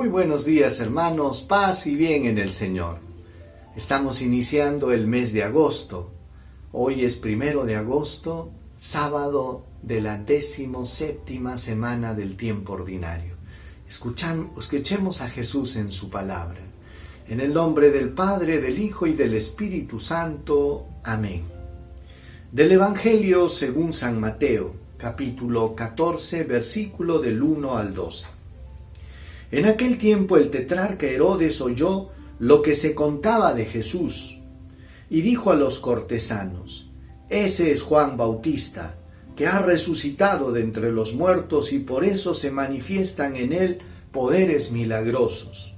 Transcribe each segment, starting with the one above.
Muy buenos días hermanos, paz y bien en el Señor. Estamos iniciando el mes de agosto. Hoy es primero de agosto, sábado de la décimo séptima semana del tiempo ordinario. escuchemos a Jesús en su palabra. En el nombre del Padre, del Hijo y del Espíritu Santo. Amén. Del Evangelio según San Mateo, capítulo 14, versículo del 1 al 12. En aquel tiempo el tetrarca Herodes oyó lo que se contaba de Jesús y dijo a los cortesanos, Ese es Juan Bautista, que ha resucitado de entre los muertos y por eso se manifiestan en él poderes milagrosos.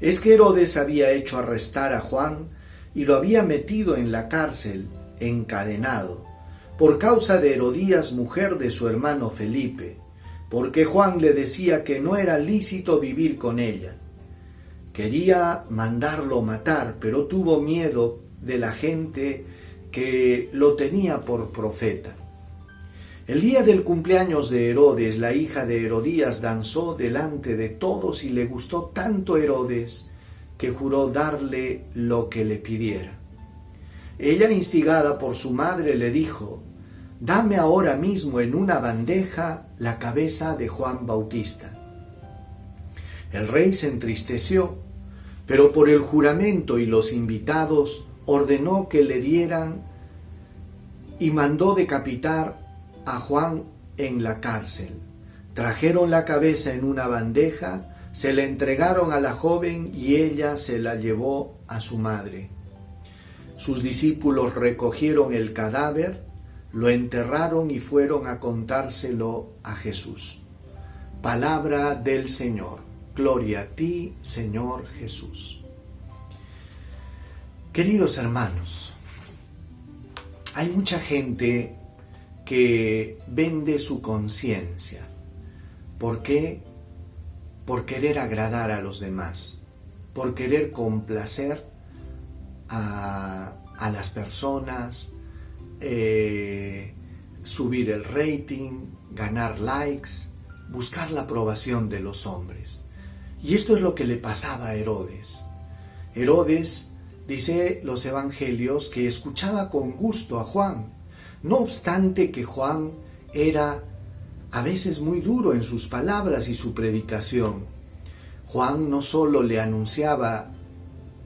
Es que Herodes había hecho arrestar a Juan y lo había metido en la cárcel, encadenado, por causa de Herodías, mujer de su hermano Felipe porque Juan le decía que no era lícito vivir con ella. Quería mandarlo matar, pero tuvo miedo de la gente que lo tenía por profeta. El día del cumpleaños de Herodes, la hija de Herodías danzó delante de todos y le gustó tanto Herodes que juró darle lo que le pidiera. Ella, instigada por su madre, le dijo, dame ahora mismo en una bandeja la cabeza de Juan Bautista. El rey se entristeció, pero por el juramento y los invitados ordenó que le dieran y mandó decapitar a Juan en la cárcel. Trajeron la cabeza en una bandeja, se la entregaron a la joven y ella se la llevó a su madre. Sus discípulos recogieron el cadáver, lo enterraron y fueron a contárselo a Jesús. Palabra del Señor. Gloria a ti, Señor Jesús. Queridos hermanos, hay mucha gente que vende su conciencia. ¿Por qué? Por querer agradar a los demás, por querer complacer a, a las personas, eh, subir el rating, ganar likes, buscar la aprobación de los hombres. Y esto es lo que le pasaba a Herodes. Herodes, dice los evangelios, que escuchaba con gusto a Juan, no obstante que Juan era a veces muy duro en sus palabras y su predicación. Juan no solo le anunciaba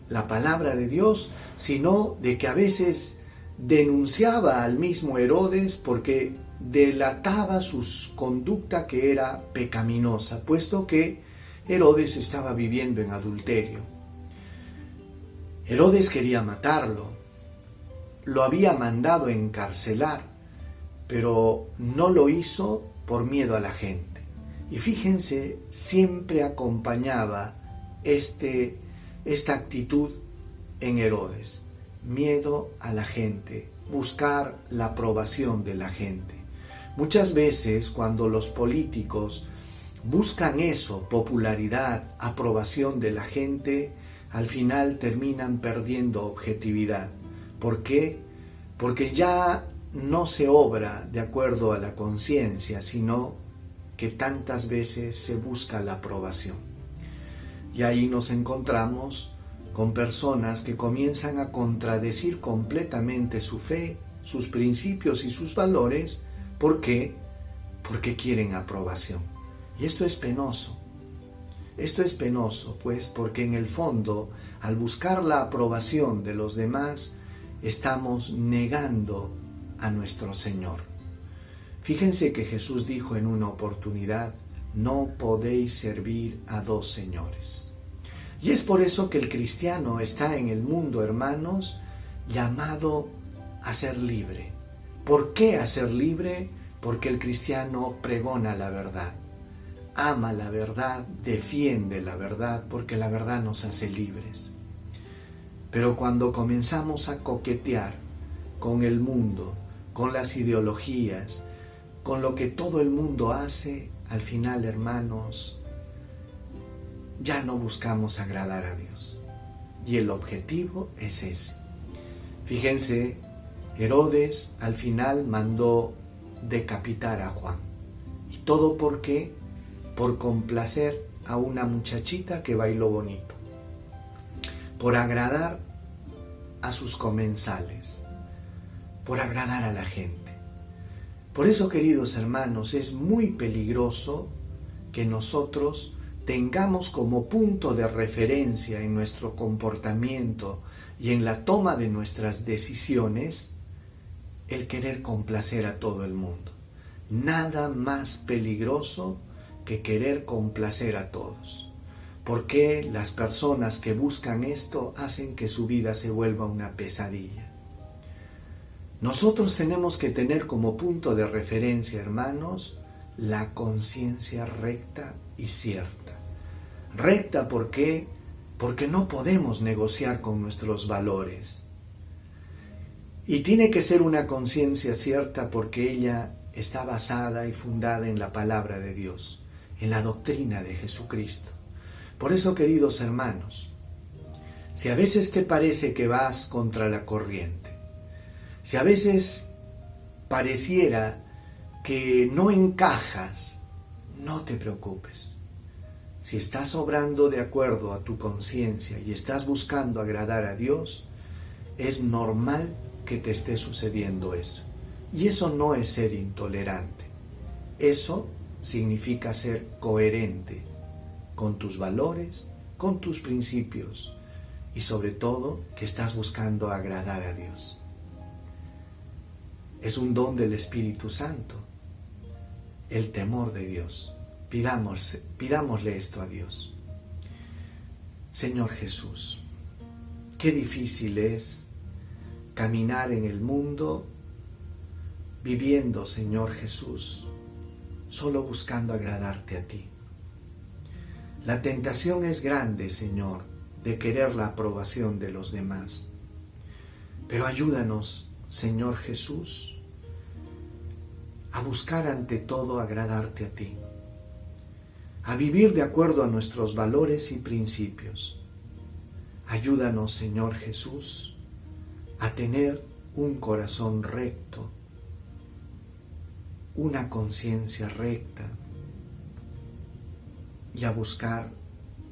la palabra de Dios, sino de que a veces denunciaba al mismo Herodes porque delataba su conducta que era pecaminosa, puesto que Herodes estaba viviendo en adulterio. Herodes quería matarlo, lo había mandado encarcelar, pero no lo hizo por miedo a la gente. Y fíjense, siempre acompañaba este, esta actitud en Herodes miedo a la gente, buscar la aprobación de la gente. Muchas veces cuando los políticos buscan eso, popularidad, aprobación de la gente, al final terminan perdiendo objetividad. ¿Por qué? Porque ya no se obra de acuerdo a la conciencia, sino que tantas veces se busca la aprobación. Y ahí nos encontramos con personas que comienzan a contradecir completamente su fe, sus principios y sus valores. ¿Por qué? Porque quieren aprobación. Y esto es penoso. Esto es penoso, pues, porque en el fondo, al buscar la aprobación de los demás, estamos negando a nuestro Señor. Fíjense que Jesús dijo en una oportunidad, no podéis servir a dos señores. Y es por eso que el cristiano está en el mundo, hermanos, llamado a ser libre. ¿Por qué a ser libre? Porque el cristiano pregona la verdad, ama la verdad, defiende la verdad, porque la verdad nos hace libres. Pero cuando comenzamos a coquetear con el mundo, con las ideologías, con lo que todo el mundo hace, al final, hermanos, ya no buscamos agradar a Dios. Y el objetivo es ese. Fíjense, Herodes al final mandó decapitar a Juan. ¿Y todo por qué? Por complacer a una muchachita que bailó bonito, por agradar a sus comensales, por agradar a la gente. Por eso, queridos hermanos, es muy peligroso que nosotros tengamos como punto de referencia en nuestro comportamiento y en la toma de nuestras decisiones el querer complacer a todo el mundo. Nada más peligroso que querer complacer a todos. Porque las personas que buscan esto hacen que su vida se vuelva una pesadilla? Nosotros tenemos que tener como punto de referencia, hermanos, la conciencia recta y cierta. Recta, ¿por qué? Porque no podemos negociar con nuestros valores. Y tiene que ser una conciencia cierta porque ella está basada y fundada en la palabra de Dios, en la doctrina de Jesucristo. Por eso, queridos hermanos, si a veces te parece que vas contra la corriente, si a veces pareciera que no encajas, no te preocupes. Si estás obrando de acuerdo a tu conciencia y estás buscando agradar a Dios, es normal que te esté sucediendo eso. Y eso no es ser intolerante. Eso significa ser coherente con tus valores, con tus principios y sobre todo que estás buscando agradar a Dios. Es un don del Espíritu Santo, el temor de Dios. Pidámosle esto a Dios. Señor Jesús, qué difícil es caminar en el mundo viviendo, Señor Jesús, solo buscando agradarte a ti. La tentación es grande, Señor, de querer la aprobación de los demás. Pero ayúdanos, Señor Jesús, a buscar ante todo agradarte a ti, a vivir de acuerdo a nuestros valores y principios. Ayúdanos, Señor Jesús, a tener un corazón recto, una conciencia recta, y a buscar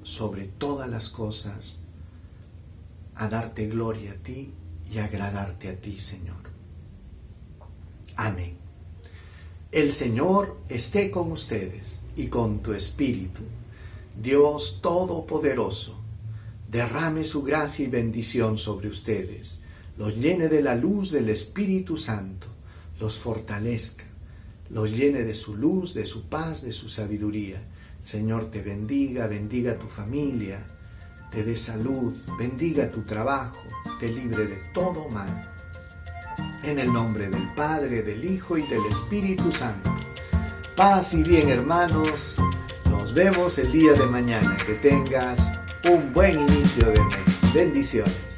sobre todas las cosas a darte gloria a ti y agradarte a ti, Señor. Amén. El Señor esté con ustedes y con tu espíritu. Dios Todopoderoso, derrame su gracia y bendición sobre ustedes, los llene de la luz del Espíritu Santo, los fortalezca, los llene de su luz, de su paz, de su sabiduría Señor te bendiga, bendiga tu familia, te dé salud, bendiga tu trabajo, te libre de todo mal. En el nombre del Padre, del Hijo y del Espíritu Santo. Paz y bien hermanos, nos vemos el día de mañana. Que tengas un buen inicio de mes. Bendiciones.